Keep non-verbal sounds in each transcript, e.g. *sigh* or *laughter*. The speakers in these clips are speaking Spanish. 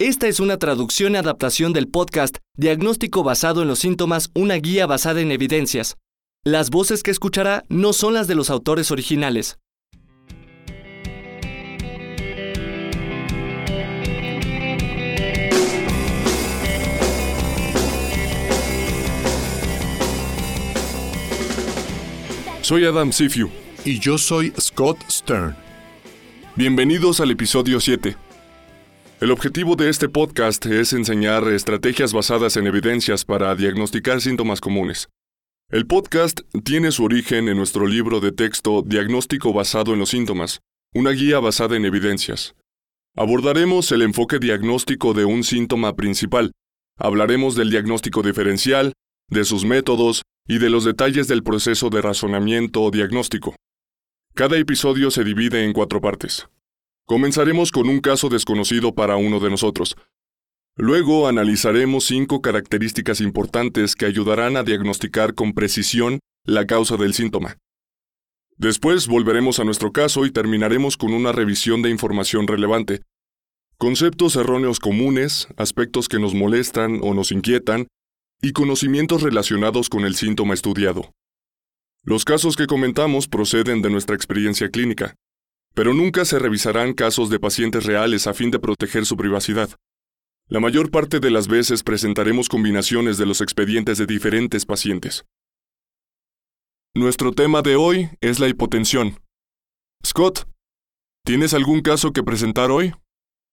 Esta es una traducción y adaptación del podcast Diagnóstico basado en los síntomas, una guía basada en evidencias. Las voces que escuchará no son las de los autores originales. Soy Adam Sifiu. Y yo soy Scott Stern. Bienvenidos al episodio 7. El objetivo de este podcast es enseñar estrategias basadas en evidencias para diagnosticar síntomas comunes. El podcast tiene su origen en nuestro libro de texto Diagnóstico basado en los síntomas, una guía basada en evidencias. Abordaremos el enfoque diagnóstico de un síntoma principal. Hablaremos del diagnóstico diferencial, de sus métodos y de los detalles del proceso de razonamiento diagnóstico. Cada episodio se divide en cuatro partes. Comenzaremos con un caso desconocido para uno de nosotros. Luego analizaremos cinco características importantes que ayudarán a diagnosticar con precisión la causa del síntoma. Después volveremos a nuestro caso y terminaremos con una revisión de información relevante. Conceptos erróneos comunes, aspectos que nos molestan o nos inquietan, y conocimientos relacionados con el síntoma estudiado. Los casos que comentamos proceden de nuestra experiencia clínica, pero nunca se revisarán casos de pacientes reales a fin de proteger su privacidad. La mayor parte de las veces presentaremos combinaciones de los expedientes de diferentes pacientes. Nuestro tema de hoy es la hipotensión. Scott, ¿tienes algún caso que presentar hoy?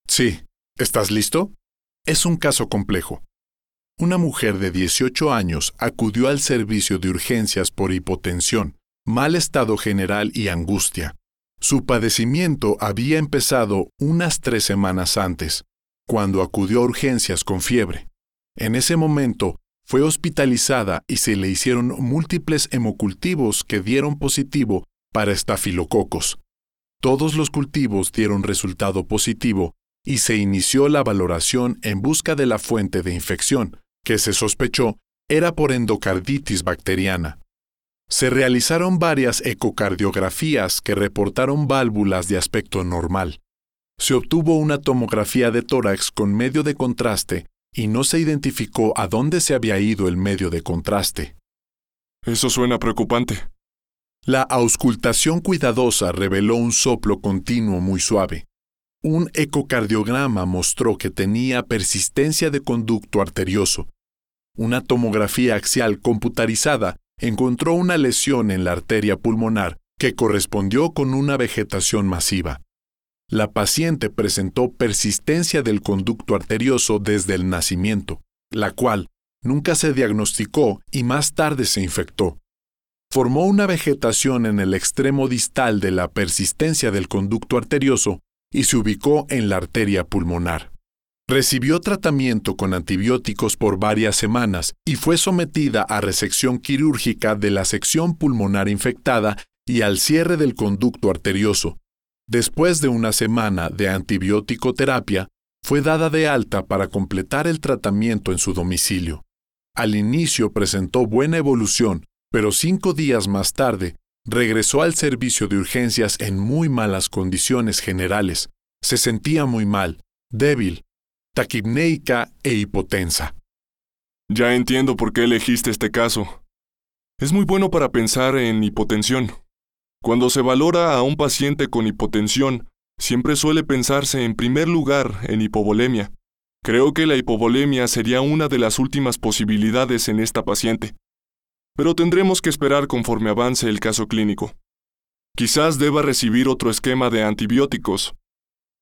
Sí. ¿Estás listo? Es un caso complejo. Una mujer de 18 años acudió al servicio de urgencias por hipotensión, mal estado general y angustia. Su padecimiento había empezado unas tres semanas antes, cuando acudió a urgencias con fiebre. En ese momento, fue hospitalizada y se le hicieron múltiples hemocultivos que dieron positivo para estafilococos. Todos los cultivos dieron resultado positivo y se inició la valoración en busca de la fuente de infección, que se sospechó era por endocarditis bacteriana. Se realizaron varias ecocardiografías que reportaron válvulas de aspecto normal. Se obtuvo una tomografía de tórax con medio de contraste y no se identificó a dónde se había ido el medio de contraste. Eso suena preocupante. La auscultación cuidadosa reveló un soplo continuo muy suave. Un ecocardiograma mostró que tenía persistencia de conducto arterioso, una tomografía axial computarizada encontró una lesión en la arteria pulmonar que correspondió con una vegetación masiva. La paciente presentó persistencia del conducto arterioso desde el nacimiento, la cual nunca se diagnosticó y más tarde se infectó. Formó una vegetación en el extremo distal de la persistencia del conducto arterioso y se ubicó en la arteria pulmonar. Recibió tratamiento con antibióticos por varias semanas y fue sometida a resección quirúrgica de la sección pulmonar infectada y al cierre del conducto arterioso. Después de una semana de antibiótico terapia, fue dada de alta para completar el tratamiento en su domicilio. Al inicio presentó buena evolución, pero cinco días más tarde regresó al servicio de urgencias en muy malas condiciones generales. Se sentía muy mal, débil, taquipneica e hipotensa. Ya entiendo por qué elegiste este caso. Es muy bueno para pensar en hipotensión. Cuando se valora a un paciente con hipotensión, siempre suele pensarse en primer lugar en hipovolemia. Creo que la hipovolemia sería una de las últimas posibilidades en esta paciente. Pero tendremos que esperar conforme avance el caso clínico. Quizás deba recibir otro esquema de antibióticos,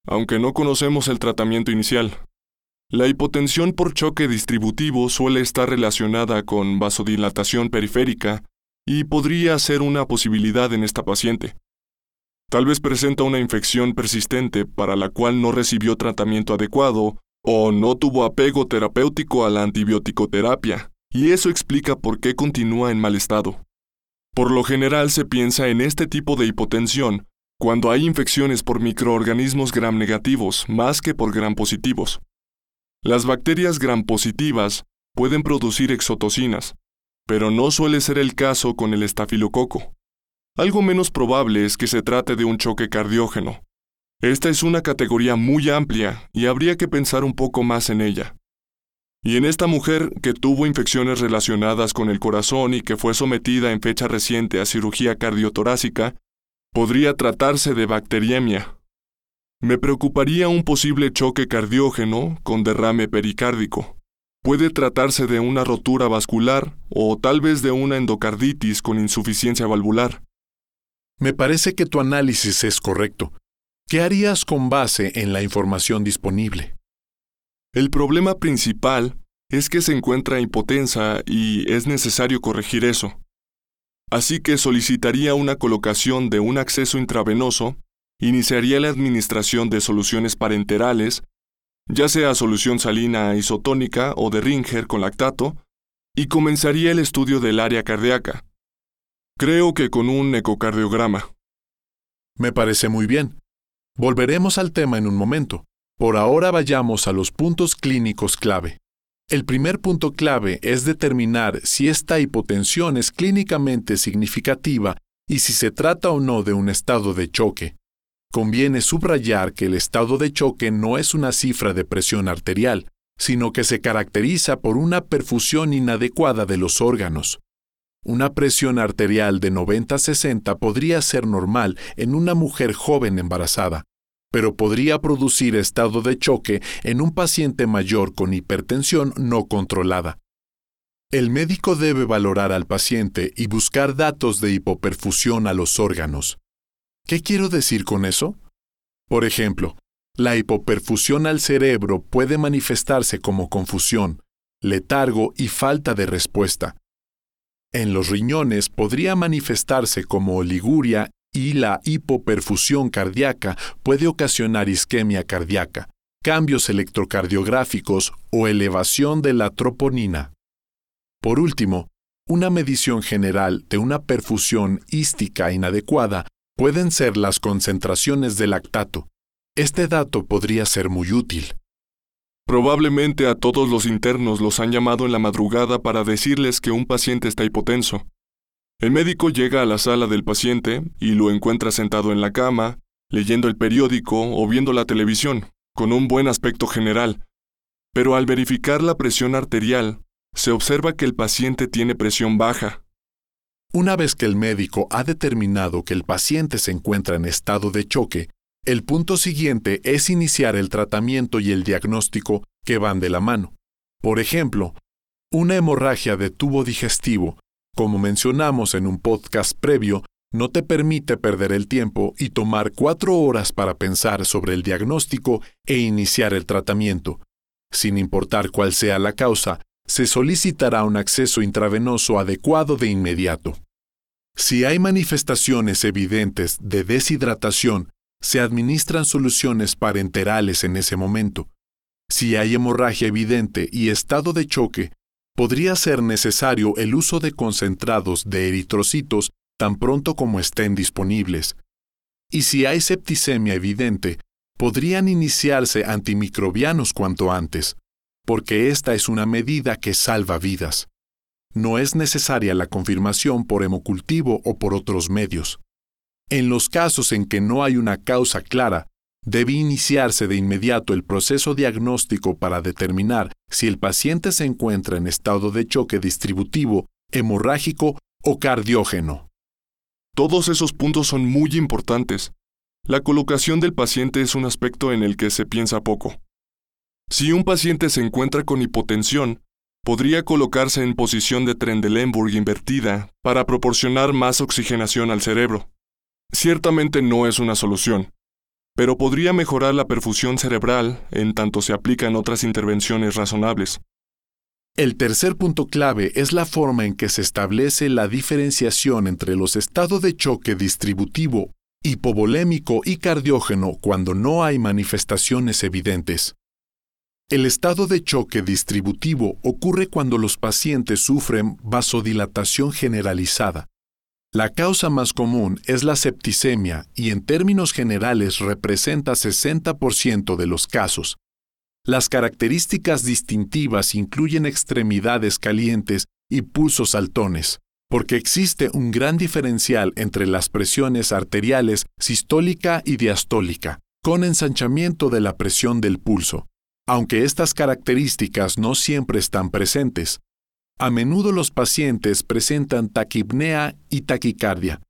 aunque no conocemos el tratamiento inicial. La hipotensión por choque distributivo suele estar relacionada con vasodilatación periférica y podría ser una posibilidad en esta paciente. Tal vez presenta una infección persistente para la cual no recibió tratamiento adecuado o no tuvo apego terapéutico a la antibiótico-terapia, y eso explica por qué continúa en mal estado. Por lo general se piensa en este tipo de hipotensión cuando hay infecciones por microorganismos gram negativos más que por gram positivos. Las bacterias gram positivas pueden producir exotocinas, pero no suele ser el caso con el estafilococo. Algo menos probable es que se trate de un choque cardiógeno. Esta es una categoría muy amplia y habría que pensar un poco más en ella. Y en esta mujer que tuvo infecciones relacionadas con el corazón y que fue sometida en fecha reciente a cirugía cardiotorácica, podría tratarse de bacteriemia. Me preocuparía un posible choque cardiógeno con derrame pericárdico. Puede tratarse de una rotura vascular o tal vez de una endocarditis con insuficiencia valvular. Me parece que tu análisis es correcto. ¿Qué harías con base en la información disponible? El problema principal es que se encuentra hipotensa y es necesario corregir eso. Así que solicitaría una colocación de un acceso intravenoso, iniciaría la administración de soluciones parenterales, ya sea solución salina isotónica o de Ringer con lactato, y comenzaría el estudio del área cardíaca. Creo que con un ecocardiograma. Me parece muy bien. Volveremos al tema en un momento. Por ahora vayamos a los puntos clínicos clave. El primer punto clave es determinar si esta hipotensión es clínicamente significativa y si se trata o no de un estado de choque. Conviene subrayar que el estado de choque no es una cifra de presión arterial, sino que se caracteriza por una perfusión inadecuada de los órganos. Una presión arterial de 90-60 podría ser normal en una mujer joven embarazada, pero podría producir estado de choque en un paciente mayor con hipertensión no controlada. El médico debe valorar al paciente y buscar datos de hipoperfusión a los órganos. ¿Qué quiero decir con eso? Por ejemplo, la hipoperfusión al cerebro puede manifestarse como confusión, letargo y falta de respuesta. En los riñones podría manifestarse como oliguria y la hipoperfusión cardíaca puede ocasionar isquemia cardíaca, cambios electrocardiográficos o elevación de la troponina. Por último, una medición general de una perfusión ística inadecuada pueden ser las concentraciones de lactato. Este dato podría ser muy útil. Probablemente a todos los internos los han llamado en la madrugada para decirles que un paciente está hipotenso. El médico llega a la sala del paciente y lo encuentra sentado en la cama, leyendo el periódico o viendo la televisión, con un buen aspecto general. Pero al verificar la presión arterial, se observa que el paciente tiene presión baja. Una vez que el médico ha determinado que el paciente se encuentra en estado de choque, el punto siguiente es iniciar el tratamiento y el diagnóstico que van de la mano. Por ejemplo, una hemorragia de tubo digestivo como mencionamos en un podcast previo, no te permite perder el tiempo y tomar cuatro horas para pensar sobre el diagnóstico e iniciar el tratamiento. Sin importar cuál sea la causa, se solicitará un acceso intravenoso adecuado de inmediato. Si hay manifestaciones evidentes de deshidratación, se administran soluciones parenterales en ese momento. Si hay hemorragia evidente y estado de choque, podría ser necesario el uso de concentrados de eritrocitos tan pronto como estén disponibles. Y si hay septicemia evidente, podrían iniciarse antimicrobianos cuanto antes, porque esta es una medida que salva vidas. No es necesaria la confirmación por hemocultivo o por otros medios. En los casos en que no hay una causa clara, debe iniciarse de inmediato el proceso diagnóstico para determinar si el paciente se encuentra en estado de choque distributivo, hemorrágico o cardiógeno. Todos esos puntos son muy importantes. La colocación del paciente es un aspecto en el que se piensa poco. Si un paciente se encuentra con hipotensión, podría colocarse en posición de Trendelenburg invertida para proporcionar más oxigenación al cerebro. Ciertamente no es una solución, pero podría mejorar la perfusión cerebral en tanto se aplican otras intervenciones razonables. El tercer punto clave es la forma en que se establece la diferenciación entre los estados de choque distributivo, hipovolémico y cardiógeno cuando no hay manifestaciones evidentes. El estado de choque distributivo ocurre cuando los pacientes sufren vasodilatación generalizada, la causa más común es la septicemia y en términos generales representa 60% de los casos. Las características distintivas incluyen extremidades calientes y pulsos saltones, porque existe un gran diferencial entre las presiones arteriales sistólica y diastólica, con ensanchamiento de la presión del pulso, aunque estas características no siempre están presentes. A menudo los pacientes presentan taquipnea y taquicardia.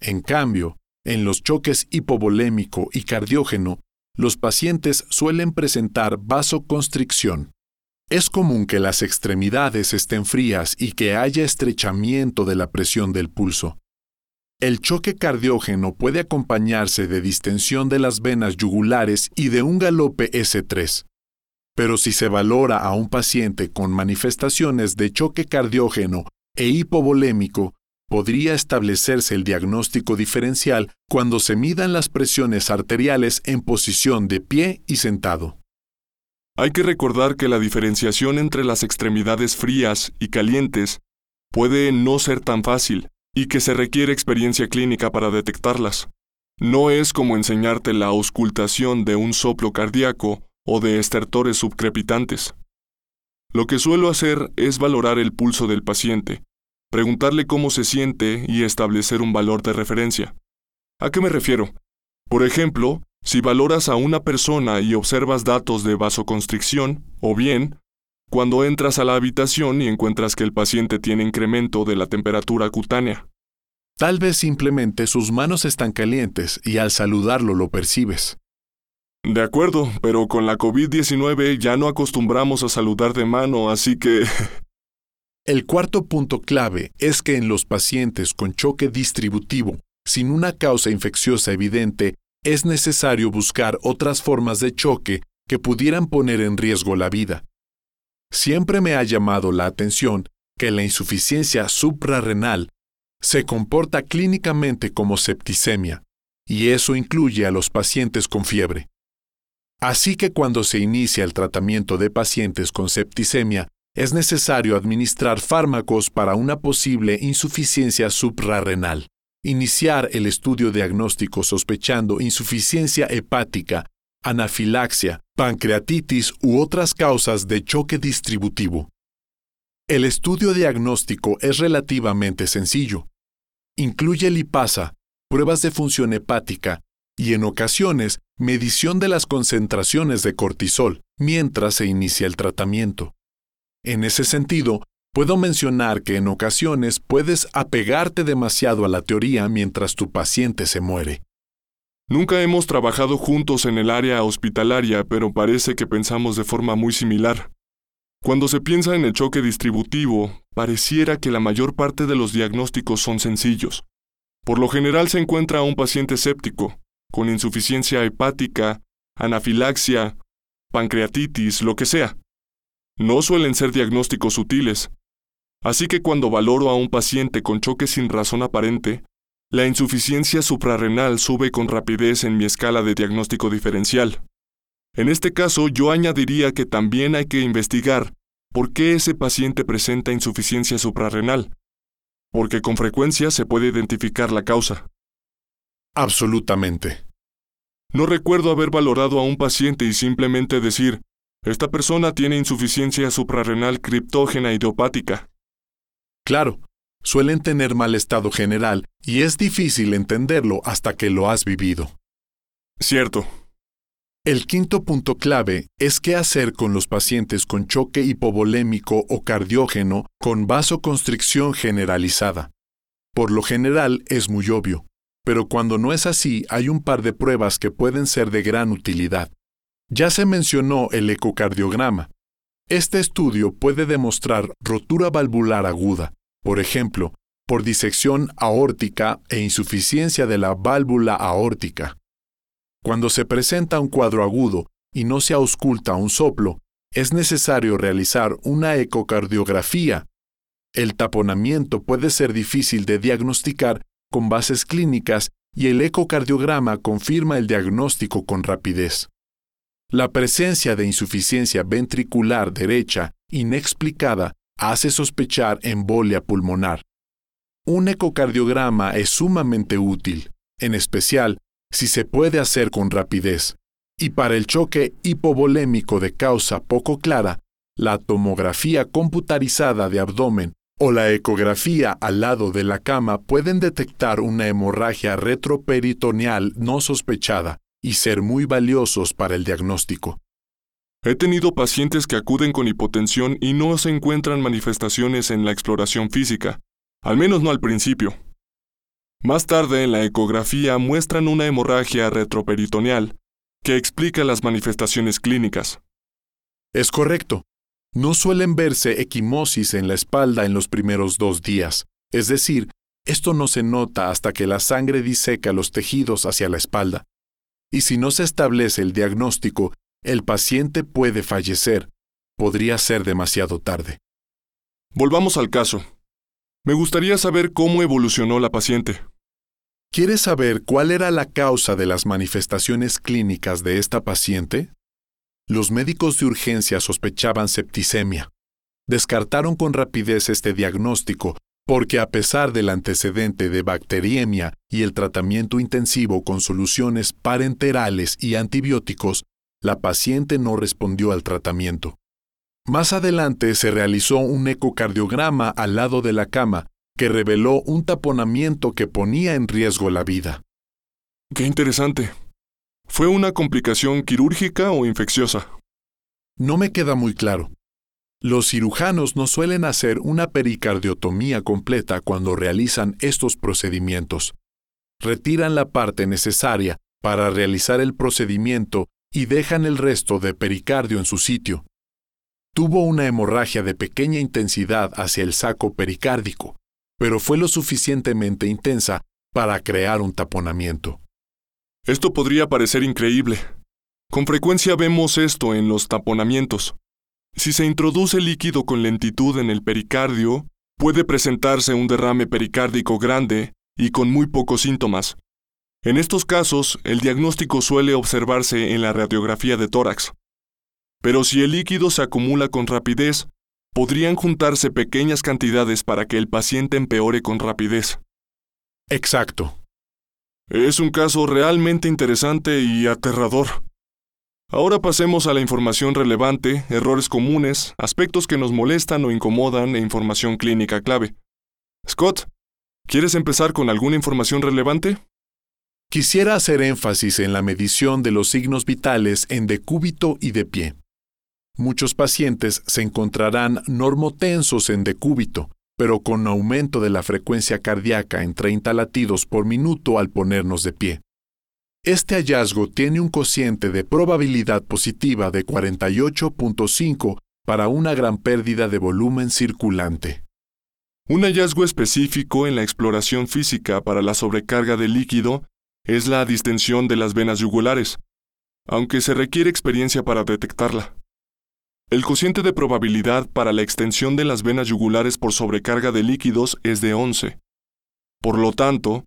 En cambio, en los choques hipovolémico y cardiógeno, los pacientes suelen presentar vasoconstricción. Es común que las extremidades estén frías y que haya estrechamiento de la presión del pulso. El choque cardiógeno puede acompañarse de distensión de las venas yugulares y de un galope S3. Pero si se valora a un paciente con manifestaciones de choque cardiógeno e hipovolémico, podría establecerse el diagnóstico diferencial cuando se midan las presiones arteriales en posición de pie y sentado. Hay que recordar que la diferenciación entre las extremidades frías y calientes puede no ser tan fácil y que se requiere experiencia clínica para detectarlas. No es como enseñarte la auscultación de un soplo cardíaco o de estertores subcrepitantes. Lo que suelo hacer es valorar el pulso del paciente, preguntarle cómo se siente y establecer un valor de referencia. ¿A qué me refiero? Por ejemplo, si valoras a una persona y observas datos de vasoconstricción, o bien, cuando entras a la habitación y encuentras que el paciente tiene incremento de la temperatura cutánea. Tal vez simplemente sus manos están calientes y al saludarlo lo percibes. De acuerdo, pero con la COVID-19 ya no acostumbramos a saludar de mano, así que... *laughs* El cuarto punto clave es que en los pacientes con choque distributivo, sin una causa infecciosa evidente, es necesario buscar otras formas de choque que pudieran poner en riesgo la vida. Siempre me ha llamado la atención que la insuficiencia suprarrenal se comporta clínicamente como septicemia, y eso incluye a los pacientes con fiebre. Así que cuando se inicia el tratamiento de pacientes con septicemia, es necesario administrar fármacos para una posible insuficiencia suprarrenal. Iniciar el estudio diagnóstico sospechando insuficiencia hepática, anafilaxia, pancreatitis u otras causas de choque distributivo. El estudio diagnóstico es relativamente sencillo. Incluye lipasa, pruebas de función hepática y en ocasiones medición de las concentraciones de cortisol mientras se inicia el tratamiento. En ese sentido, puedo mencionar que en ocasiones puedes apegarte demasiado a la teoría mientras tu paciente se muere. Nunca hemos trabajado juntos en el área hospitalaria, pero parece que pensamos de forma muy similar. Cuando se piensa en el choque distributivo, pareciera que la mayor parte de los diagnósticos son sencillos. Por lo general se encuentra a un paciente séptico, con insuficiencia hepática, anafilaxia, pancreatitis, lo que sea. No suelen ser diagnósticos sutiles. Así que cuando valoro a un paciente con choque sin razón aparente, la insuficiencia suprarrenal sube con rapidez en mi escala de diagnóstico diferencial. En este caso, yo añadiría que también hay que investigar por qué ese paciente presenta insuficiencia suprarrenal, porque con frecuencia se puede identificar la causa. Absolutamente. No recuerdo haber valorado a un paciente y simplemente decir, esta persona tiene insuficiencia suprarrenal criptógena idiopática. Claro, suelen tener mal estado general y es difícil entenderlo hasta que lo has vivido. Cierto. El quinto punto clave es qué hacer con los pacientes con choque hipovolémico o cardiógeno con vasoconstricción generalizada. Por lo general es muy obvio pero cuando no es así hay un par de pruebas que pueden ser de gran utilidad. Ya se mencionó el ecocardiograma. Este estudio puede demostrar rotura valvular aguda, por ejemplo, por disección aórtica e insuficiencia de la válvula aórtica. Cuando se presenta un cuadro agudo y no se ausculta un soplo, es necesario realizar una ecocardiografía. El taponamiento puede ser difícil de diagnosticar con bases clínicas y el ecocardiograma confirma el diagnóstico con rapidez. La presencia de insuficiencia ventricular derecha inexplicada hace sospechar embolia pulmonar. Un ecocardiograma es sumamente útil, en especial si se puede hacer con rapidez. Y para el choque hipovolémico de causa poco clara, la tomografía computarizada de abdomen o la ecografía al lado de la cama pueden detectar una hemorragia retroperitoneal no sospechada, y ser muy valiosos para el diagnóstico. He tenido pacientes que acuden con hipotensión y no se encuentran manifestaciones en la exploración física, al menos no al principio. Más tarde en la ecografía muestran una hemorragia retroperitoneal que explica las manifestaciones clínicas. Es correcto. No suelen verse equimosis en la espalda en los primeros dos días, es decir, esto no se nota hasta que la sangre diseca los tejidos hacia la espalda. Y si no se establece el diagnóstico, el paciente puede fallecer. Podría ser demasiado tarde. Volvamos al caso. Me gustaría saber cómo evolucionó la paciente. ¿Quieres saber cuál era la causa de las manifestaciones clínicas de esta paciente? Los médicos de urgencia sospechaban septicemia. Descartaron con rapidez este diagnóstico porque a pesar del antecedente de bacteriemia y el tratamiento intensivo con soluciones parenterales y antibióticos, la paciente no respondió al tratamiento. Más adelante se realizó un ecocardiograma al lado de la cama que reveló un taponamiento que ponía en riesgo la vida. Qué interesante. ¿Fue una complicación quirúrgica o infecciosa? No me queda muy claro. Los cirujanos no suelen hacer una pericardiotomía completa cuando realizan estos procedimientos. Retiran la parte necesaria para realizar el procedimiento y dejan el resto de pericardio en su sitio. Tuvo una hemorragia de pequeña intensidad hacia el saco pericárdico, pero fue lo suficientemente intensa para crear un taponamiento. Esto podría parecer increíble. Con frecuencia vemos esto en los taponamientos. Si se introduce líquido con lentitud en el pericardio, puede presentarse un derrame pericárdico grande y con muy pocos síntomas. En estos casos, el diagnóstico suele observarse en la radiografía de tórax. Pero si el líquido se acumula con rapidez, podrían juntarse pequeñas cantidades para que el paciente empeore con rapidez. Exacto. Es un caso realmente interesante y aterrador. Ahora pasemos a la información relevante, errores comunes, aspectos que nos molestan o incomodan e información clínica clave. Scott, ¿quieres empezar con alguna información relevante? Quisiera hacer énfasis en la medición de los signos vitales en decúbito y de pie. Muchos pacientes se encontrarán normotensos en decúbito, pero con aumento de la frecuencia cardíaca en 30 latidos por minuto al ponernos de pie. Este hallazgo tiene un cociente de probabilidad positiva de 48.5 para una gran pérdida de volumen circulante. Un hallazgo específico en la exploración física para la sobrecarga de líquido es la distensión de las venas yugulares, aunque se requiere experiencia para detectarla. El cociente de probabilidad para la extensión de las venas yugulares por sobrecarga de líquidos es de 11. Por lo tanto,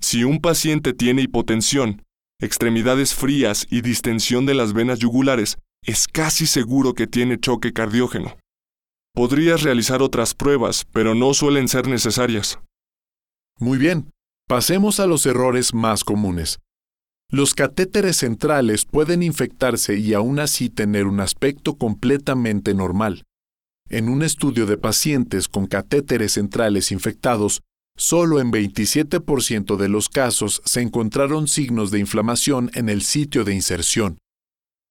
si un paciente tiene hipotensión extremidades frías y distensión de las venas yugulares, es casi seguro que tiene choque cardiógeno. Podrías realizar otras pruebas, pero no suelen ser necesarias. Muy bien, pasemos a los errores más comunes. Los catéteres centrales pueden infectarse y aún así tener un aspecto completamente normal. En un estudio de pacientes con catéteres centrales infectados, Solo en 27% de los casos se encontraron signos de inflamación en el sitio de inserción.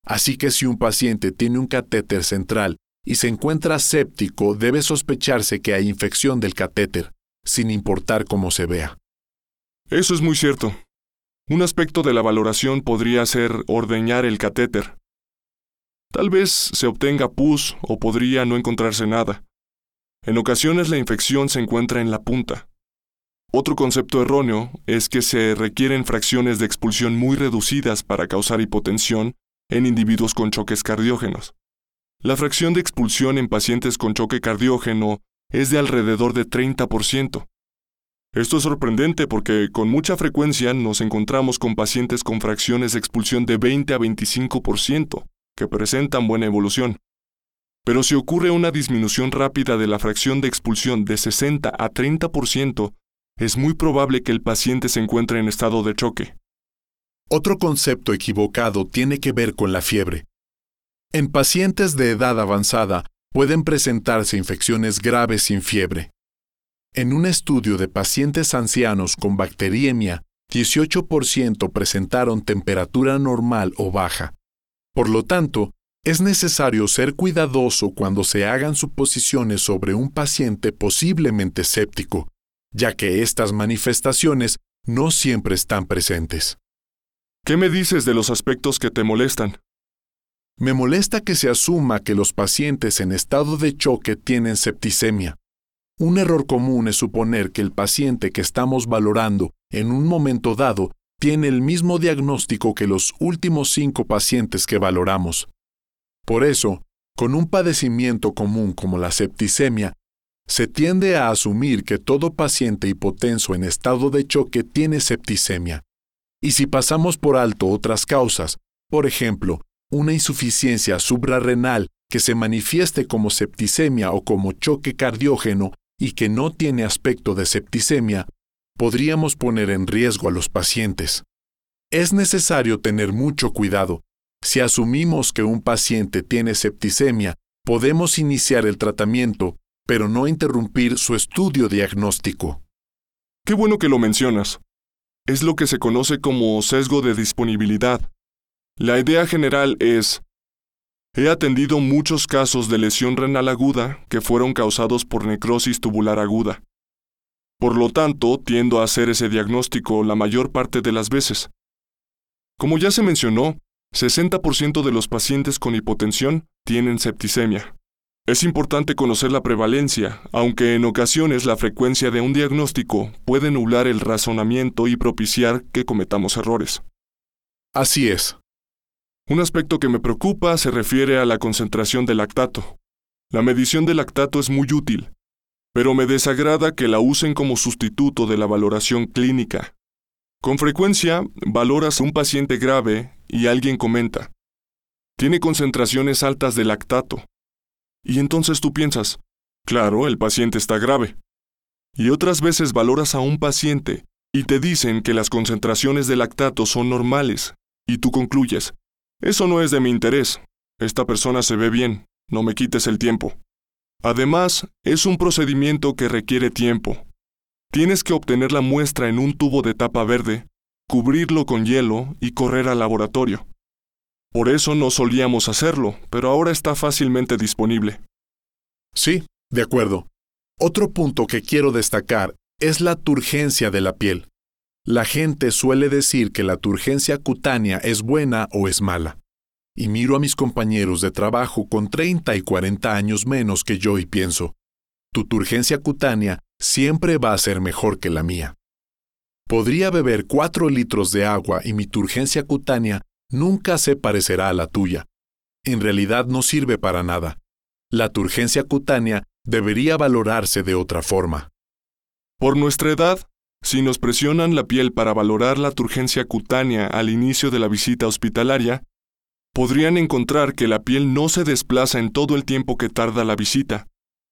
Así que si un paciente tiene un catéter central y se encuentra séptico, debe sospecharse que hay infección del catéter, sin importar cómo se vea. Eso es muy cierto. Un aspecto de la valoración podría ser ordeñar el catéter. Tal vez se obtenga pus o podría no encontrarse nada. En ocasiones la infección se encuentra en la punta. Otro concepto erróneo es que se requieren fracciones de expulsión muy reducidas para causar hipotensión en individuos con choques cardiógenos. La fracción de expulsión en pacientes con choque cardiógeno es de alrededor de 30%. Esto es sorprendente porque con mucha frecuencia nos encontramos con pacientes con fracciones de expulsión de 20 a 25%, que presentan buena evolución. Pero si ocurre una disminución rápida de la fracción de expulsión de 60 a 30%, es muy probable que el paciente se encuentre en estado de choque. Otro concepto equivocado tiene que ver con la fiebre. En pacientes de edad avanzada pueden presentarse infecciones graves sin fiebre. En un estudio de pacientes ancianos con bacteriemia, 18% presentaron temperatura normal o baja. Por lo tanto, es necesario ser cuidadoso cuando se hagan suposiciones sobre un paciente posiblemente séptico, ya que estas manifestaciones no siempre están presentes. ¿Qué me dices de los aspectos que te molestan? Me molesta que se asuma que los pacientes en estado de choque tienen septicemia. Un error común es suponer que el paciente que estamos valorando en un momento dado tiene el mismo diagnóstico que los últimos cinco pacientes que valoramos. Por eso, con un padecimiento común como la septicemia, se tiende a asumir que todo paciente hipotenso en estado de choque tiene septicemia. Y si pasamos por alto otras causas, por ejemplo, una insuficiencia suprarrenal que se manifieste como septicemia o como choque cardiógeno y que no tiene aspecto de septicemia, podríamos poner en riesgo a los pacientes. Es necesario tener mucho cuidado. Si asumimos que un paciente tiene septicemia, podemos iniciar el tratamiento, pero no interrumpir su estudio diagnóstico. Qué bueno que lo mencionas. Es lo que se conoce como sesgo de disponibilidad. La idea general es, he atendido muchos casos de lesión renal aguda que fueron causados por necrosis tubular aguda. Por lo tanto, tiendo a hacer ese diagnóstico la mayor parte de las veces. Como ya se mencionó, 60% de los pacientes con hipotensión tienen septicemia. Es importante conocer la prevalencia, aunque en ocasiones la frecuencia de un diagnóstico puede nublar el razonamiento y propiciar que cometamos errores. Así es. Un aspecto que me preocupa se refiere a la concentración de lactato. La medición de lactato es muy útil, pero me desagrada que la usen como sustituto de la valoración clínica. Con frecuencia, valoras a un paciente grave y alguien comenta, tiene concentraciones altas de lactato. Y entonces tú piensas, claro, el paciente está grave. Y otras veces valoras a un paciente y te dicen que las concentraciones de lactato son normales, y tú concluyes, eso no es de mi interés. Esta persona se ve bien, no me quites el tiempo. Además, es un procedimiento que requiere tiempo. Tienes que obtener la muestra en un tubo de tapa verde, cubrirlo con hielo y correr al laboratorio. Por eso no solíamos hacerlo, pero ahora está fácilmente disponible. Sí, de acuerdo. Otro punto que quiero destacar es la turgencia de la piel. La gente suele decir que la turgencia cutánea es buena o es mala. Y miro a mis compañeros de trabajo con 30 y 40 años menos que yo y pienso, tu turgencia cutánea siempre va a ser mejor que la mía. Podría beber 4 litros de agua y mi turgencia cutánea nunca se parecerá a la tuya. En realidad no sirve para nada. La turgencia cutánea debería valorarse de otra forma. Por nuestra edad, si nos presionan la piel para valorar la turgencia cutánea al inicio de la visita hospitalaria, podrían encontrar que la piel no se desplaza en todo el tiempo que tarda la visita,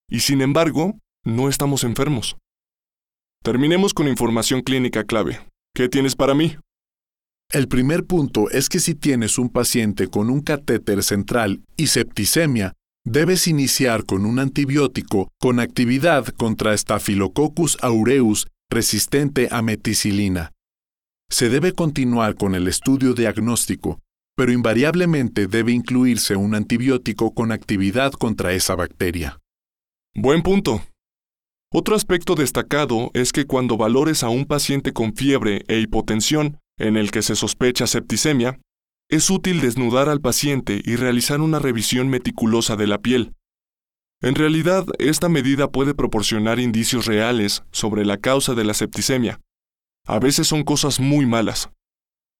y sin embargo, no estamos enfermos. Terminemos con información clínica clave. ¿Qué tienes para mí? El primer punto es que si tienes un paciente con un catéter central y septicemia, debes iniciar con un antibiótico con actividad contra Staphylococcus aureus resistente a meticilina. Se debe continuar con el estudio diagnóstico, pero invariablemente debe incluirse un antibiótico con actividad contra esa bacteria. Buen punto. Otro aspecto destacado es que cuando valores a un paciente con fiebre e hipotensión, en el que se sospecha septicemia, es útil desnudar al paciente y realizar una revisión meticulosa de la piel, en realidad, esta medida puede proporcionar indicios reales sobre la causa de la septicemia. A veces son cosas muy malas.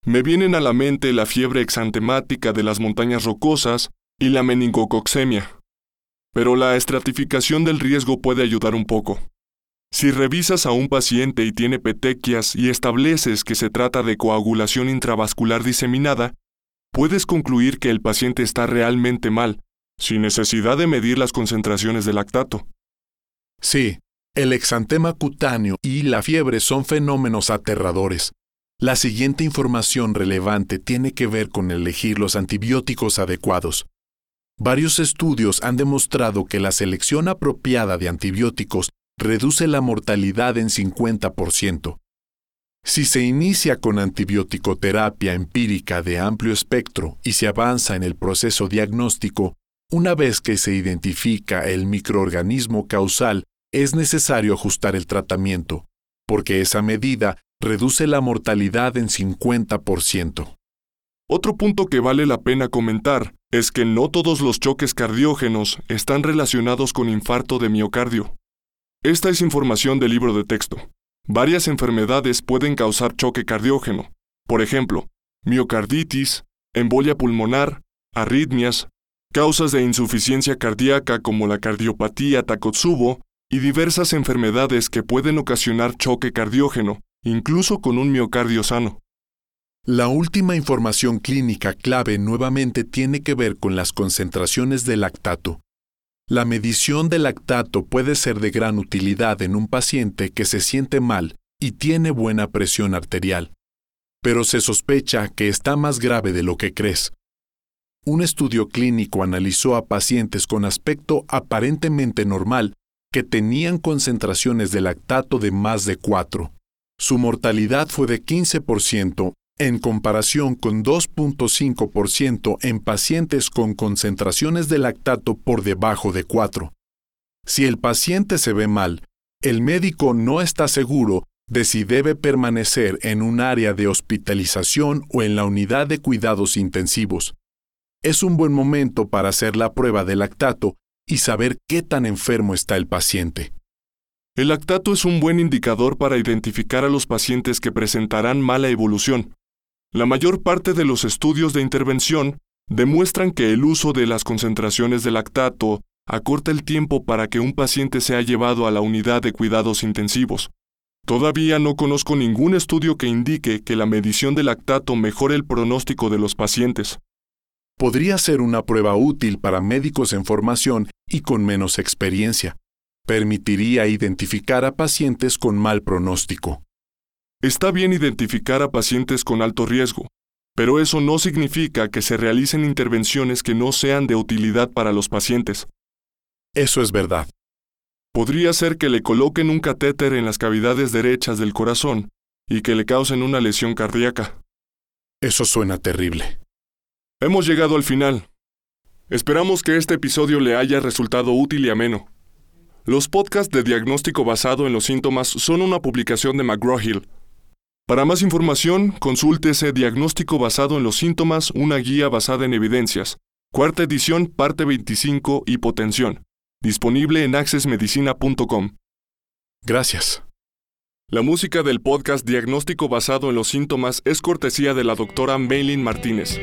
Me vienen a la mente la fiebre exantemática de las montañas rocosas y la meningococcemia. Pero la estratificación del riesgo puede ayudar un poco. Si revisas a un paciente y tiene petequias y estableces que se trata de coagulación intravascular diseminada, puedes concluir que el paciente está realmente mal sin necesidad de medir las concentraciones de lactato. Sí, el exantema cutáneo y la fiebre son fenómenos aterradores. La siguiente información relevante tiene que ver con elegir los antibióticos adecuados. Varios estudios han demostrado que la selección apropiada de antibióticos reduce la mortalidad en 50%. Si se inicia con antibioticoterapia empírica de amplio espectro y se avanza en el proceso diagnóstico, una vez que se identifica el microorganismo causal, es necesario ajustar el tratamiento, porque esa medida reduce la mortalidad en 50%. Otro punto que vale la pena comentar es que no todos los choques cardiógenos están relacionados con infarto de miocardio. Esta es información del libro de texto. Varias enfermedades pueden causar choque cardiógeno, por ejemplo, miocarditis, embolia pulmonar, arritmias, causas de insuficiencia cardíaca como la cardiopatía Takotsubo y diversas enfermedades que pueden ocasionar choque cardiógeno, incluso con un miocardio sano. La última información clínica clave nuevamente tiene que ver con las concentraciones de lactato. La medición de lactato puede ser de gran utilidad en un paciente que se siente mal y tiene buena presión arterial, pero se sospecha que está más grave de lo que crees. Un estudio clínico analizó a pacientes con aspecto aparentemente normal que tenían concentraciones de lactato de más de 4. Su mortalidad fue de 15% en comparación con 2.5% en pacientes con concentraciones de lactato por debajo de 4. Si el paciente se ve mal, el médico no está seguro de si debe permanecer en un área de hospitalización o en la unidad de cuidados intensivos. Es un buen momento para hacer la prueba de lactato y saber qué tan enfermo está el paciente. El lactato es un buen indicador para identificar a los pacientes que presentarán mala evolución, la mayor parte de los estudios de intervención demuestran que el uso de las concentraciones de lactato acorta el tiempo para que un paciente sea llevado a la unidad de cuidados intensivos. Todavía no conozco ningún estudio que indique que la medición de lactato mejore el pronóstico de los pacientes. Podría ser una prueba útil para médicos en formación y con menos experiencia. Permitiría identificar a pacientes con mal pronóstico. Está bien identificar a pacientes con alto riesgo, pero eso no significa que se realicen intervenciones que no sean de utilidad para los pacientes. Eso es verdad. Podría ser que le coloquen un catéter en las cavidades derechas del corazón y que le causen una lesión cardíaca. Eso suena terrible. Hemos llegado al final. Esperamos que este episodio le haya resultado útil y ameno. Los podcasts de diagnóstico basado en los síntomas son una publicación de McGraw-Hill para más información, consúltese Diagnóstico basado en los síntomas, una guía basada en evidencias. Cuarta edición, parte 25, hipotensión. Disponible en accessmedicina.com. Gracias. La música del podcast Diagnóstico basado en los síntomas es cortesía de la doctora Maylin Martínez.